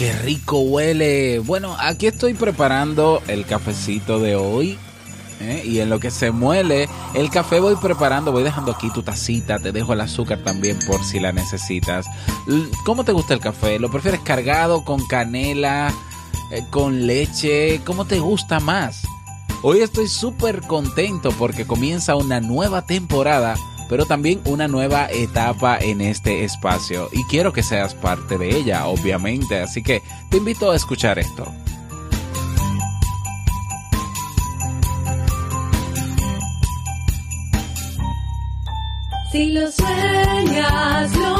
qué rico huele. Bueno, aquí estoy preparando el cafecito de hoy. ¿eh? Y en lo que se muele, el café voy preparando, voy dejando aquí tu tacita, te dejo el azúcar también por si la necesitas. ¿Cómo te gusta el café? ¿Lo prefieres cargado, con canela, eh, con leche? ¿Cómo te gusta más? Hoy estoy súper contento porque comienza una nueva temporada pero también una nueva etapa en este espacio y quiero que seas parte de ella, obviamente, así que te invito a escuchar esto. Si lo sueñas, lo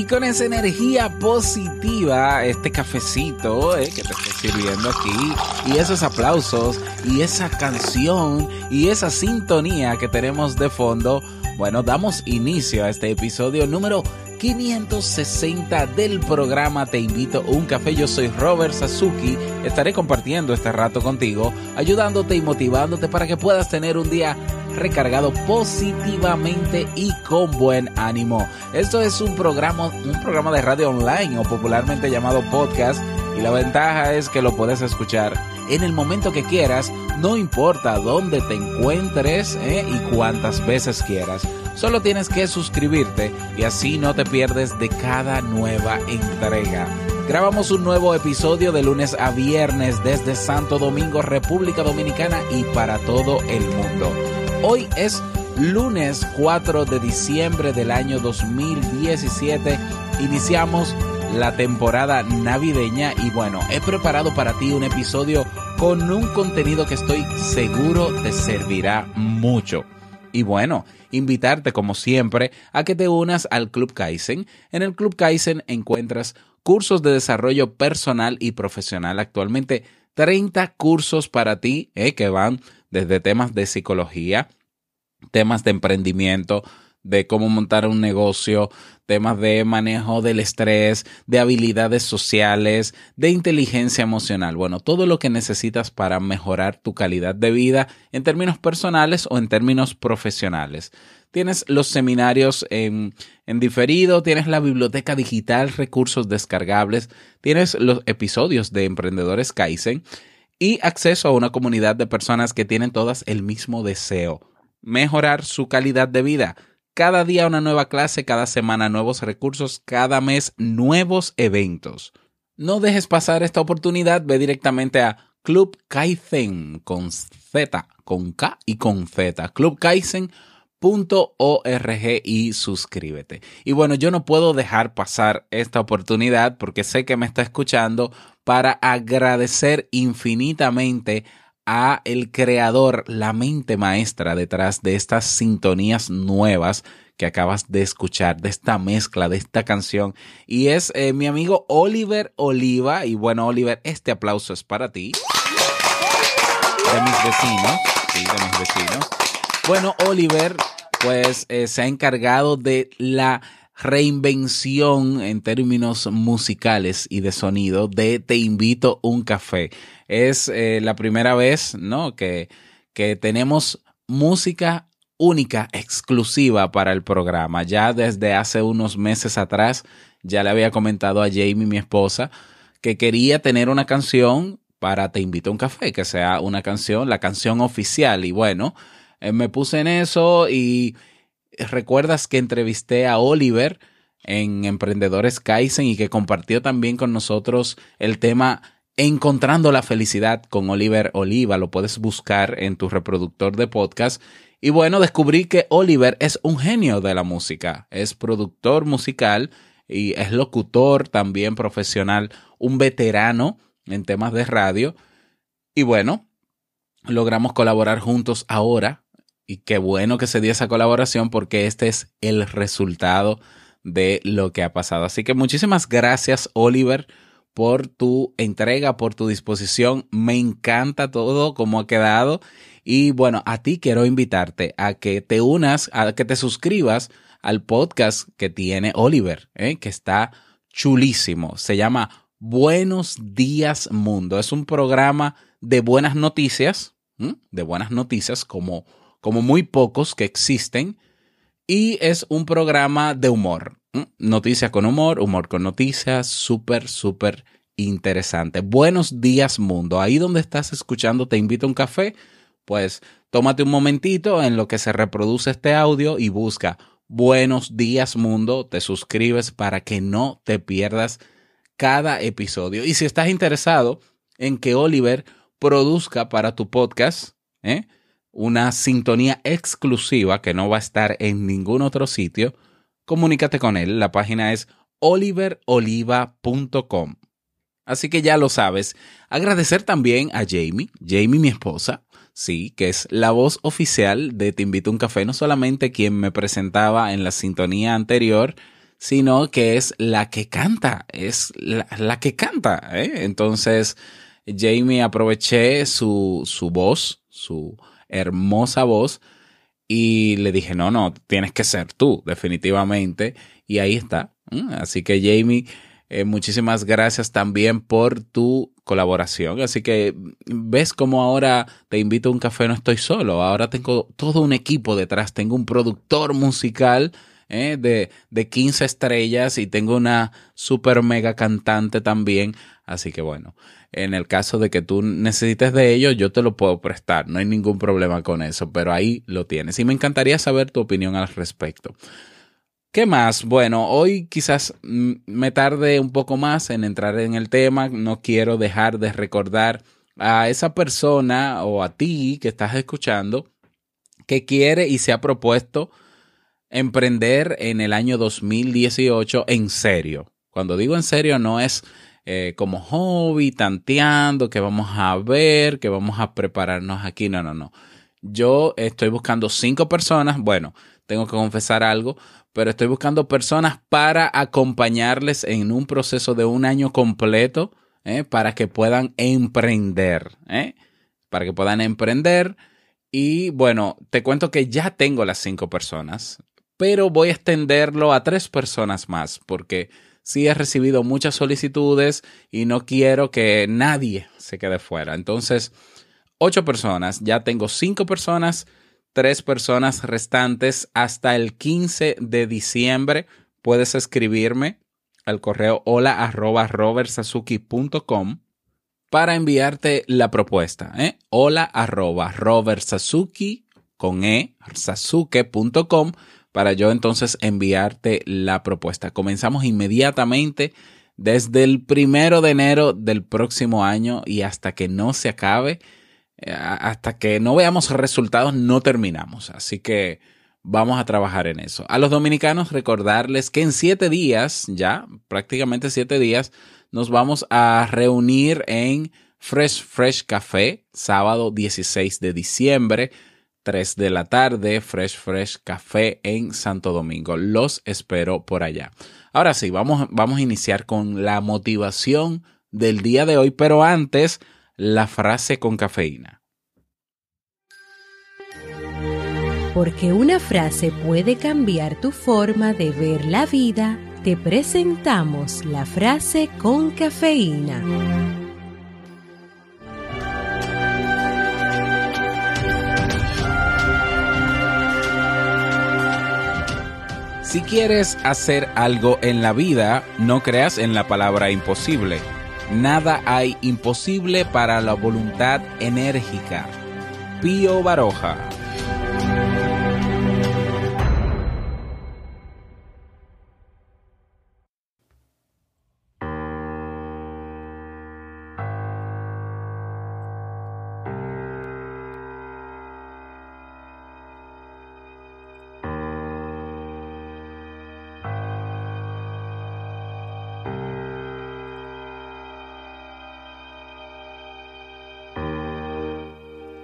Y con esa energía positiva, este cafecito eh, que te estoy sirviendo aquí, y esos aplausos, y esa canción, y esa sintonía que tenemos de fondo, bueno, damos inicio a este episodio número 560 del programa Te invito a un café. Yo soy Robert Sasuki. Estaré compartiendo este rato contigo, ayudándote y motivándote para que puedas tener un día recargado positivamente y con buen ánimo. Esto es un programa, un programa de radio online o popularmente llamado podcast y la ventaja es que lo puedes escuchar en el momento que quieras, no importa dónde te encuentres ¿eh? y cuántas veces quieras. Solo tienes que suscribirte y así no te pierdes de cada nueva entrega. Grabamos un nuevo episodio de lunes a viernes desde Santo Domingo, República Dominicana y para todo el mundo. Hoy es lunes 4 de diciembre del año 2017. Iniciamos la temporada navideña y bueno, he preparado para ti un episodio con un contenido que estoy seguro te servirá mucho. Y bueno, invitarte como siempre a que te unas al Club Kaizen. En el Club Kaizen encuentras cursos de desarrollo personal y profesional. Actualmente 30 cursos para ti eh, que van desde temas de psicología, temas de emprendimiento, de cómo montar un negocio, temas de manejo del estrés, de habilidades sociales, de inteligencia emocional. Bueno, todo lo que necesitas para mejorar tu calidad de vida en términos personales o en términos profesionales. Tienes los seminarios en, diferido, tienes la biblioteca digital, recursos descargables, tienes los episodios de Emprendedores Kaizen y acceso a una comunidad de personas que tienen todas el mismo deseo, mejorar su calidad de vida cada día una nueva clase, cada semana nuevos recursos, cada mes nuevos eventos. No dejes pasar esta oportunidad, ve directamente a Club Kaizen con Z, con K y con Z, clubkaizen.org y suscríbete. Y bueno, yo no puedo dejar pasar esta oportunidad porque sé que me está escuchando para agradecer infinitamente a el creador, la mente maestra detrás de estas sintonías nuevas que acabas de escuchar, de esta mezcla, de esta canción. Y es eh, mi amigo Oliver Oliva. Y bueno, Oliver, este aplauso es para ti. De mis vecinos. Sí, de mis vecinos. Bueno, Oliver, pues eh, se ha encargado de la reinvención en términos musicales y de sonido de Te invito un café. Es eh, la primera vez, ¿no? Que, que tenemos música única, exclusiva para el programa. Ya desde hace unos meses atrás, ya le había comentado a Jamie, mi esposa, que quería tener una canción para Te invito a un café, que sea una canción, la canción oficial. Y bueno, eh, me puse en eso y recuerdas que entrevisté a Oliver en Emprendedores Kaizen y que compartió también con nosotros el tema Encontrando la felicidad con Oliver Oliva. Lo puedes buscar en tu reproductor de podcast. Y bueno, descubrí que Oliver es un genio de la música. Es productor musical y es locutor también profesional, un veterano en temas de radio. Y bueno, logramos colaborar juntos ahora. Y qué bueno que se dio esa colaboración porque este es el resultado de lo que ha pasado. Así que muchísimas gracias, Oliver, por tu entrega, por tu disposición. Me encanta todo como ha quedado. Y bueno, a ti quiero invitarte a que te unas, a que te suscribas al podcast que tiene Oliver, ¿eh? que está chulísimo. Se llama Buenos Días Mundo. Es un programa de buenas noticias, de buenas noticias como, como muy pocos que existen. Y es un programa de humor. Noticias con humor, humor con noticias, súper, súper interesante. Buenos días mundo. Ahí donde estás escuchando, te invito a un café. Pues tómate un momentito en lo que se reproduce este audio y busca Buenos días mundo. Te suscribes para que no te pierdas cada episodio. Y si estás interesado en que Oliver produzca para tu podcast ¿eh? Una sintonía exclusiva que no va a estar en ningún otro sitio, comunícate con él. La página es oliveroliva.com. Así que ya lo sabes. Agradecer también a Jamie, Jamie mi esposa, sí, que es la voz oficial de Te invito a un café, no solamente quien me presentaba en la sintonía anterior, sino que es la que canta, es la, que canta. ¿eh? Entonces, Jamie aproveché su, su voz, su hermosa voz, y le dije, no, no, tienes que ser tú, definitivamente. Y ahí está. Así que Jamie, eh, muchísimas gracias también por tu colaboración. Así que ves cómo ahora te invito a un café, no estoy solo. Ahora tengo todo un equipo detrás. Tengo un productor musical ¿eh? de, de 15 estrellas y tengo una super mega cantante también. Así que bueno, en el caso de que tú necesites de ello, yo te lo puedo prestar. No hay ningún problema con eso, pero ahí lo tienes. Y me encantaría saber tu opinión al respecto. ¿Qué más? Bueno, hoy quizás mm, me tarde un poco más en entrar en el tema. No quiero dejar de recordar a esa persona o a ti que estás escuchando que quiere y se ha propuesto emprender en el año 2018 en serio. Cuando digo en serio no es eh, como hobby, tanteando, que vamos a ver, que vamos a prepararnos aquí. No, no, no. Yo estoy buscando cinco personas. Bueno, tengo que confesar algo, pero estoy buscando personas para acompañarles en un proceso de un año completo ¿eh? para que puedan emprender. ¿eh? Para que puedan emprender. Y bueno, te cuento que ya tengo las cinco personas pero voy a extenderlo a tres personas más porque sí he recibido muchas solicitudes y no quiero que nadie se quede fuera. Entonces, ocho personas, ya tengo cinco personas, tres personas restantes hasta el 15 de diciembre. Puedes escribirme al correo hola para enviarte la propuesta. ¿eh? Para yo entonces enviarte la propuesta. Comenzamos inmediatamente desde el primero de enero del próximo año y hasta que no se acabe, eh, hasta que no veamos resultados, no terminamos. Así que vamos a trabajar en eso. A los dominicanos recordarles que en siete días, ya prácticamente siete días, nos vamos a reunir en Fresh Fresh Café, sábado 16 de diciembre 3 de la tarde, Fresh Fresh Café en Santo Domingo. Los espero por allá. Ahora sí, vamos, vamos a iniciar con la motivación del día de hoy, pero antes la frase con cafeína. Porque una frase puede cambiar tu forma de ver la vida, te presentamos la frase con cafeína. Si quieres hacer algo en la vida, no creas en la palabra imposible. Nada hay imposible para la voluntad enérgica. Pío Baroja.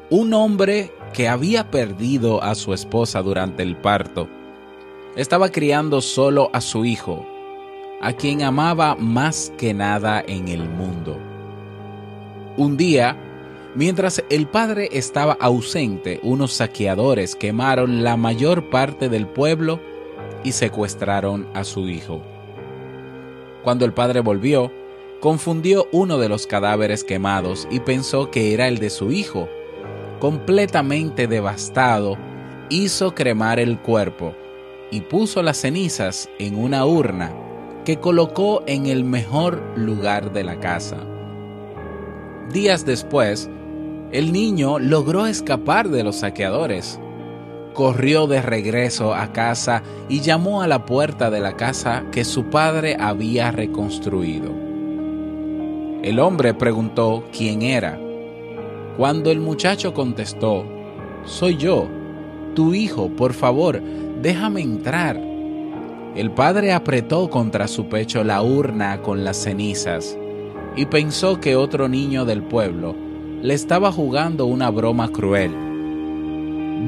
Un hombre que había perdido a su esposa durante el parto estaba criando solo a su hijo, a quien amaba más que nada en el mundo. Un día, mientras el padre estaba ausente, unos saqueadores quemaron la mayor parte del pueblo y secuestraron a su hijo. Cuando el padre volvió, confundió uno de los cadáveres quemados y pensó que era el de su hijo. Completamente devastado, hizo cremar el cuerpo y puso las cenizas en una urna que colocó en el mejor lugar de la casa. Días después, el niño logró escapar de los saqueadores. Corrió de regreso a casa y llamó a la puerta de la casa que su padre había reconstruido. El hombre preguntó quién era. Cuando el muchacho contestó, Soy yo, tu hijo, por favor, déjame entrar. El padre apretó contra su pecho la urna con las cenizas y pensó que otro niño del pueblo le estaba jugando una broma cruel.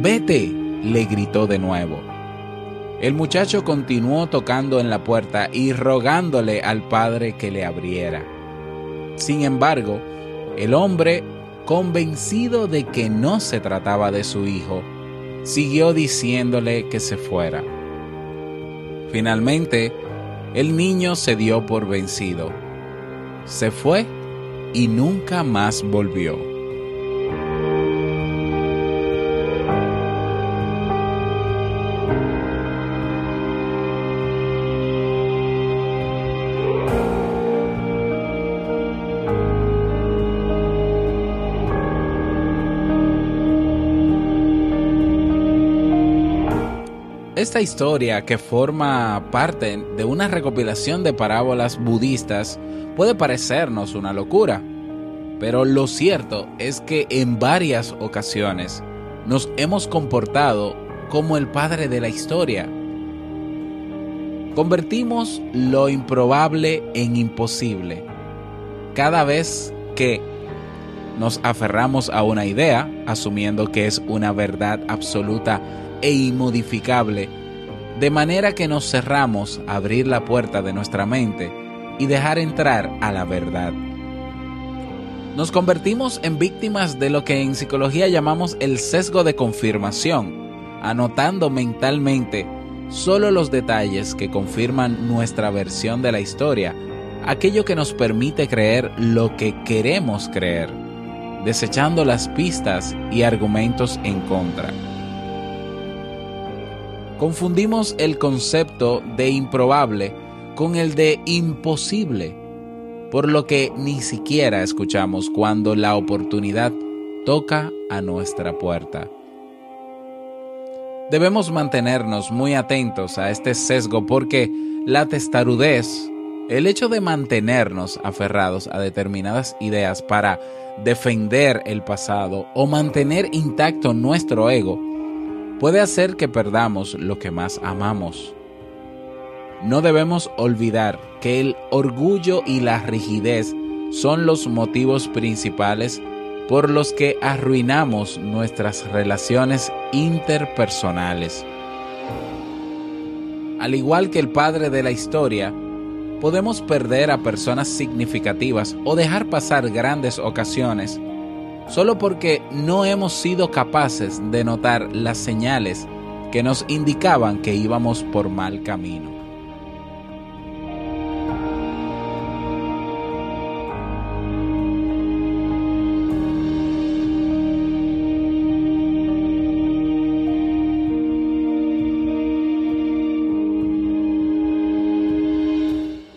Vete, le gritó de nuevo. El muchacho continuó tocando en la puerta y rogándole al padre que le abriera. Sin embargo, el hombre, convencido de que no se trataba de su hijo, siguió diciéndole que se fuera. Finalmente, el niño se dio por vencido. Se fue y nunca más volvió. Esta historia, que forma parte de una recopilación de parábolas budistas, puede parecernos una locura, pero lo cierto es que en varias ocasiones nos hemos comportado como el padre de la historia. Convertimos lo improbable en imposible. Cada vez que nos aferramos a una idea, asumiendo que es una verdad absoluta e inmodificable, de manera que nos cerramos a abrir la puerta de nuestra mente y dejar entrar a la verdad. Nos convertimos en víctimas de lo que en psicología llamamos el sesgo de confirmación, anotando mentalmente solo los detalles que confirman nuestra versión de la historia, aquello que nos permite creer lo que queremos creer, desechando las pistas y argumentos en contra confundimos el concepto de improbable con el de imposible, por lo que ni siquiera escuchamos cuando la oportunidad toca a nuestra puerta. Debemos mantenernos muy atentos a este sesgo porque la testarudez, el hecho de mantenernos aferrados a determinadas ideas para defender el pasado o mantener intacto nuestro ego, puede hacer que perdamos lo que más amamos. No debemos olvidar que el orgullo y la rigidez son los motivos principales por los que arruinamos nuestras relaciones interpersonales. Al igual que el padre de la historia, podemos perder a personas significativas o dejar pasar grandes ocasiones solo porque no hemos sido capaces de notar las señales que nos indicaban que íbamos por mal camino.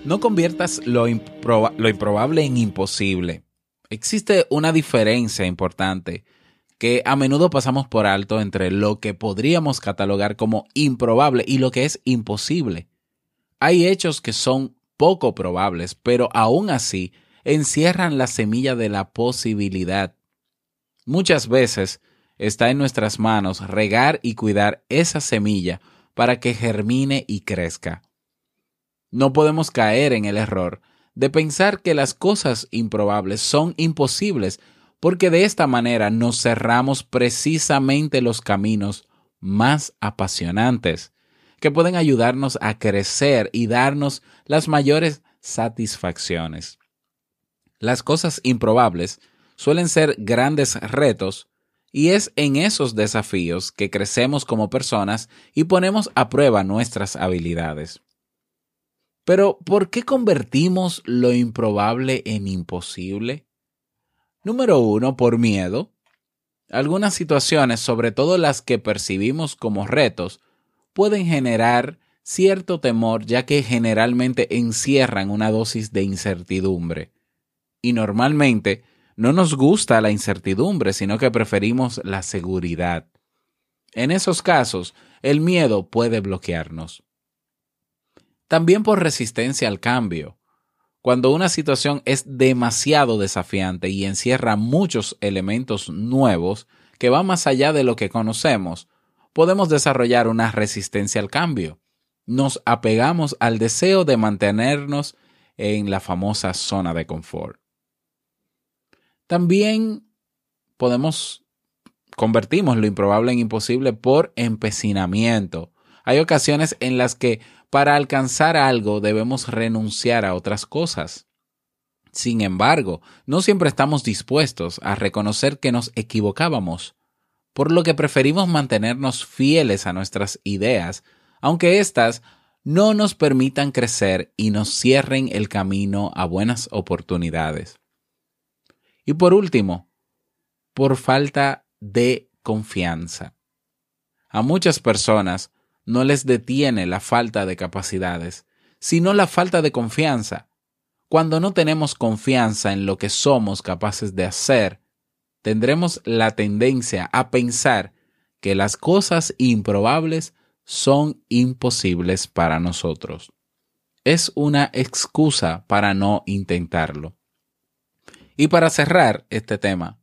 No conviertas lo, lo improbable en imposible existe una diferencia importante que a menudo pasamos por alto entre lo que podríamos catalogar como improbable y lo que es imposible. Hay hechos que son poco probables, pero aún así encierran la semilla de la posibilidad. Muchas veces está en nuestras manos regar y cuidar esa semilla para que germine y crezca. No podemos caer en el error de pensar que las cosas improbables son imposibles porque de esta manera nos cerramos precisamente los caminos más apasionantes, que pueden ayudarnos a crecer y darnos las mayores satisfacciones. Las cosas improbables suelen ser grandes retos y es en esos desafíos que crecemos como personas y ponemos a prueba nuestras habilidades. Pero, ¿por qué convertimos lo improbable en imposible? Número uno, por miedo. Algunas situaciones, sobre todo las que percibimos como retos, pueden generar cierto temor ya que generalmente encierran una dosis de incertidumbre. Y normalmente no nos gusta la incertidumbre, sino que preferimos la seguridad. En esos casos, el miedo puede bloquearnos. También por resistencia al cambio. Cuando una situación es demasiado desafiante y encierra muchos elementos nuevos que van más allá de lo que conocemos, podemos desarrollar una resistencia al cambio. Nos apegamos al deseo de mantenernos en la famosa zona de confort. También podemos convertimos lo improbable en imposible por empecinamiento. Hay ocasiones en las que para alcanzar algo debemos renunciar a otras cosas. Sin embargo, no siempre estamos dispuestos a reconocer que nos equivocábamos, por lo que preferimos mantenernos fieles a nuestras ideas, aunque éstas no nos permitan crecer y nos cierren el camino a buenas oportunidades. Y por último, por falta de confianza. A muchas personas no les detiene la falta de capacidades, sino la falta de confianza. Cuando no tenemos confianza en lo que somos capaces de hacer, tendremos la tendencia a pensar que las cosas improbables son imposibles para nosotros. Es una excusa para no intentarlo. Y para cerrar este tema,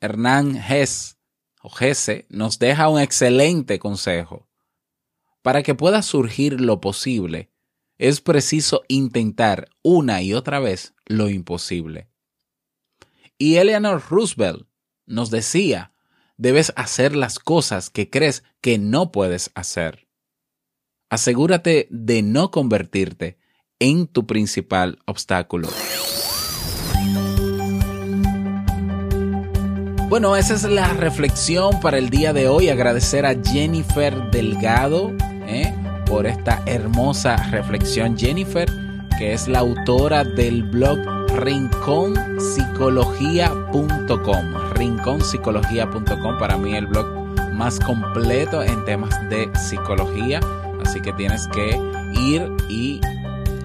Hernán Hess o Hesse nos deja un excelente consejo. Para que pueda surgir lo posible, es preciso intentar una y otra vez lo imposible. Y Eleanor Roosevelt nos decía, debes hacer las cosas que crees que no puedes hacer. Asegúrate de no convertirte en tu principal obstáculo. Bueno, esa es la reflexión para el día de hoy. Agradecer a Jennifer Delgado ¿eh? por esta hermosa reflexión. Jennifer, que es la autora del blog rinconpsicología.com. Rinconpsicología.com para mí el blog más completo en temas de psicología. Así que tienes que ir y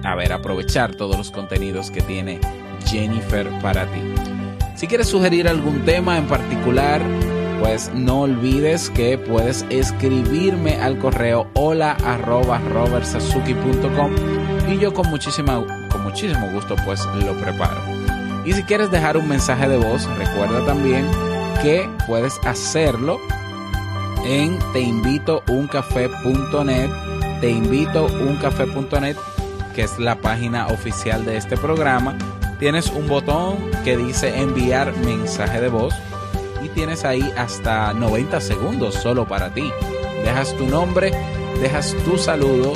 a ver, aprovechar todos los contenidos que tiene Jennifer para ti. Si quieres sugerir algún tema en particular, pues no olvides que puedes escribirme al correo hola arroba y yo con, muchísima, con muchísimo gusto pues lo preparo. Y si quieres dejar un mensaje de voz, recuerda también que puedes hacerlo en teinvitouncafé.net, teinvitouncafé.net, que es la página oficial de este programa tienes un botón que dice enviar mensaje de voz tienes ahí hasta 90 segundos solo para ti. Dejas tu nombre, dejas tu saludo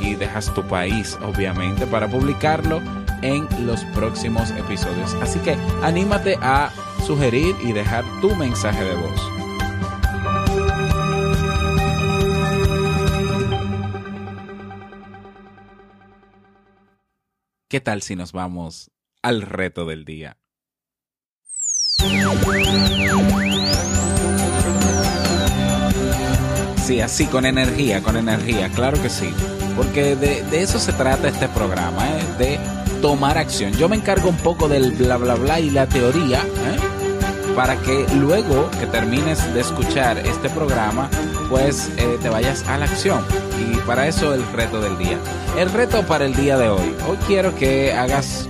y dejas tu país, obviamente, para publicarlo en los próximos episodios. Así que anímate a sugerir y dejar tu mensaje de voz. ¿Qué tal si nos vamos al reto del día. Sí, así, con energía, con energía, claro que sí. Porque de, eso se trata este programa, ¿eh? de tomar acción. Yo me encargo un poco del bla, bla, bla y la teoría, ¿eh? para que luego que termines de escuchar este programa, pues eh, te vayas a la acción. Y para eso el reto del día. El reto para el día de hoy. Hoy quiero que hagas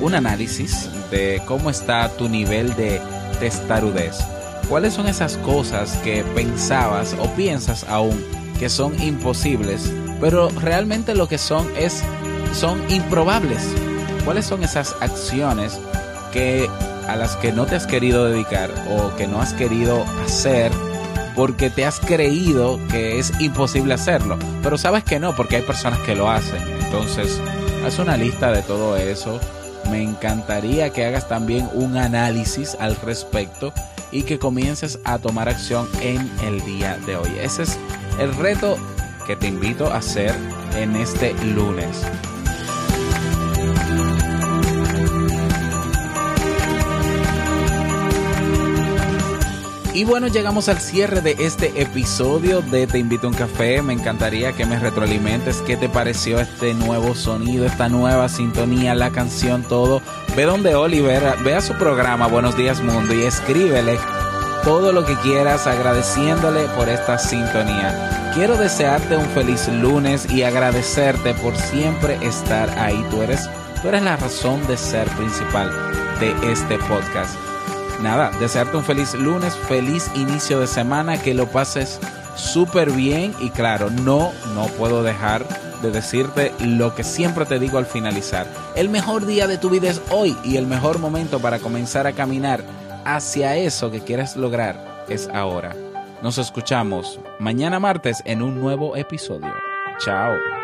un análisis de cómo está tu nivel de testarudez. ¿Cuáles son esas cosas que pensabas o piensas aún que son imposibles, pero realmente lo que son es son improbables? ¿Cuáles son esas acciones que a las que no te has querido dedicar o que no has querido hacer porque te has creído que es imposible hacerlo, pero sabes que no porque hay personas que lo hacen. Entonces, haz una lista de todo eso. Me encantaría que hagas también un análisis al respecto y que comiences a tomar acción en el día de hoy. Ese es el reto que te invito a hacer en este lunes. Y bueno, llegamos al cierre de este episodio de Te invito a un café. Me encantaría que me retroalimentes qué te pareció este nuevo sonido, esta nueva sintonía, la canción, todo. Ve donde Oliver, ve a su programa Buenos Días Mundo y escríbele todo lo que quieras agradeciéndole por esta sintonía. Quiero desearte un feliz lunes y agradecerte por siempre estar ahí. Tú eres, tú eres la razón de ser principal de este podcast nada, desearte un feliz lunes, feliz inicio de semana, que lo pases súper bien y claro, no, no puedo dejar de decirte lo que siempre te digo al finalizar. El mejor día de tu vida es hoy y el mejor momento para comenzar a caminar hacia eso que quieres lograr es ahora. Nos escuchamos mañana martes en un nuevo episodio. Chao.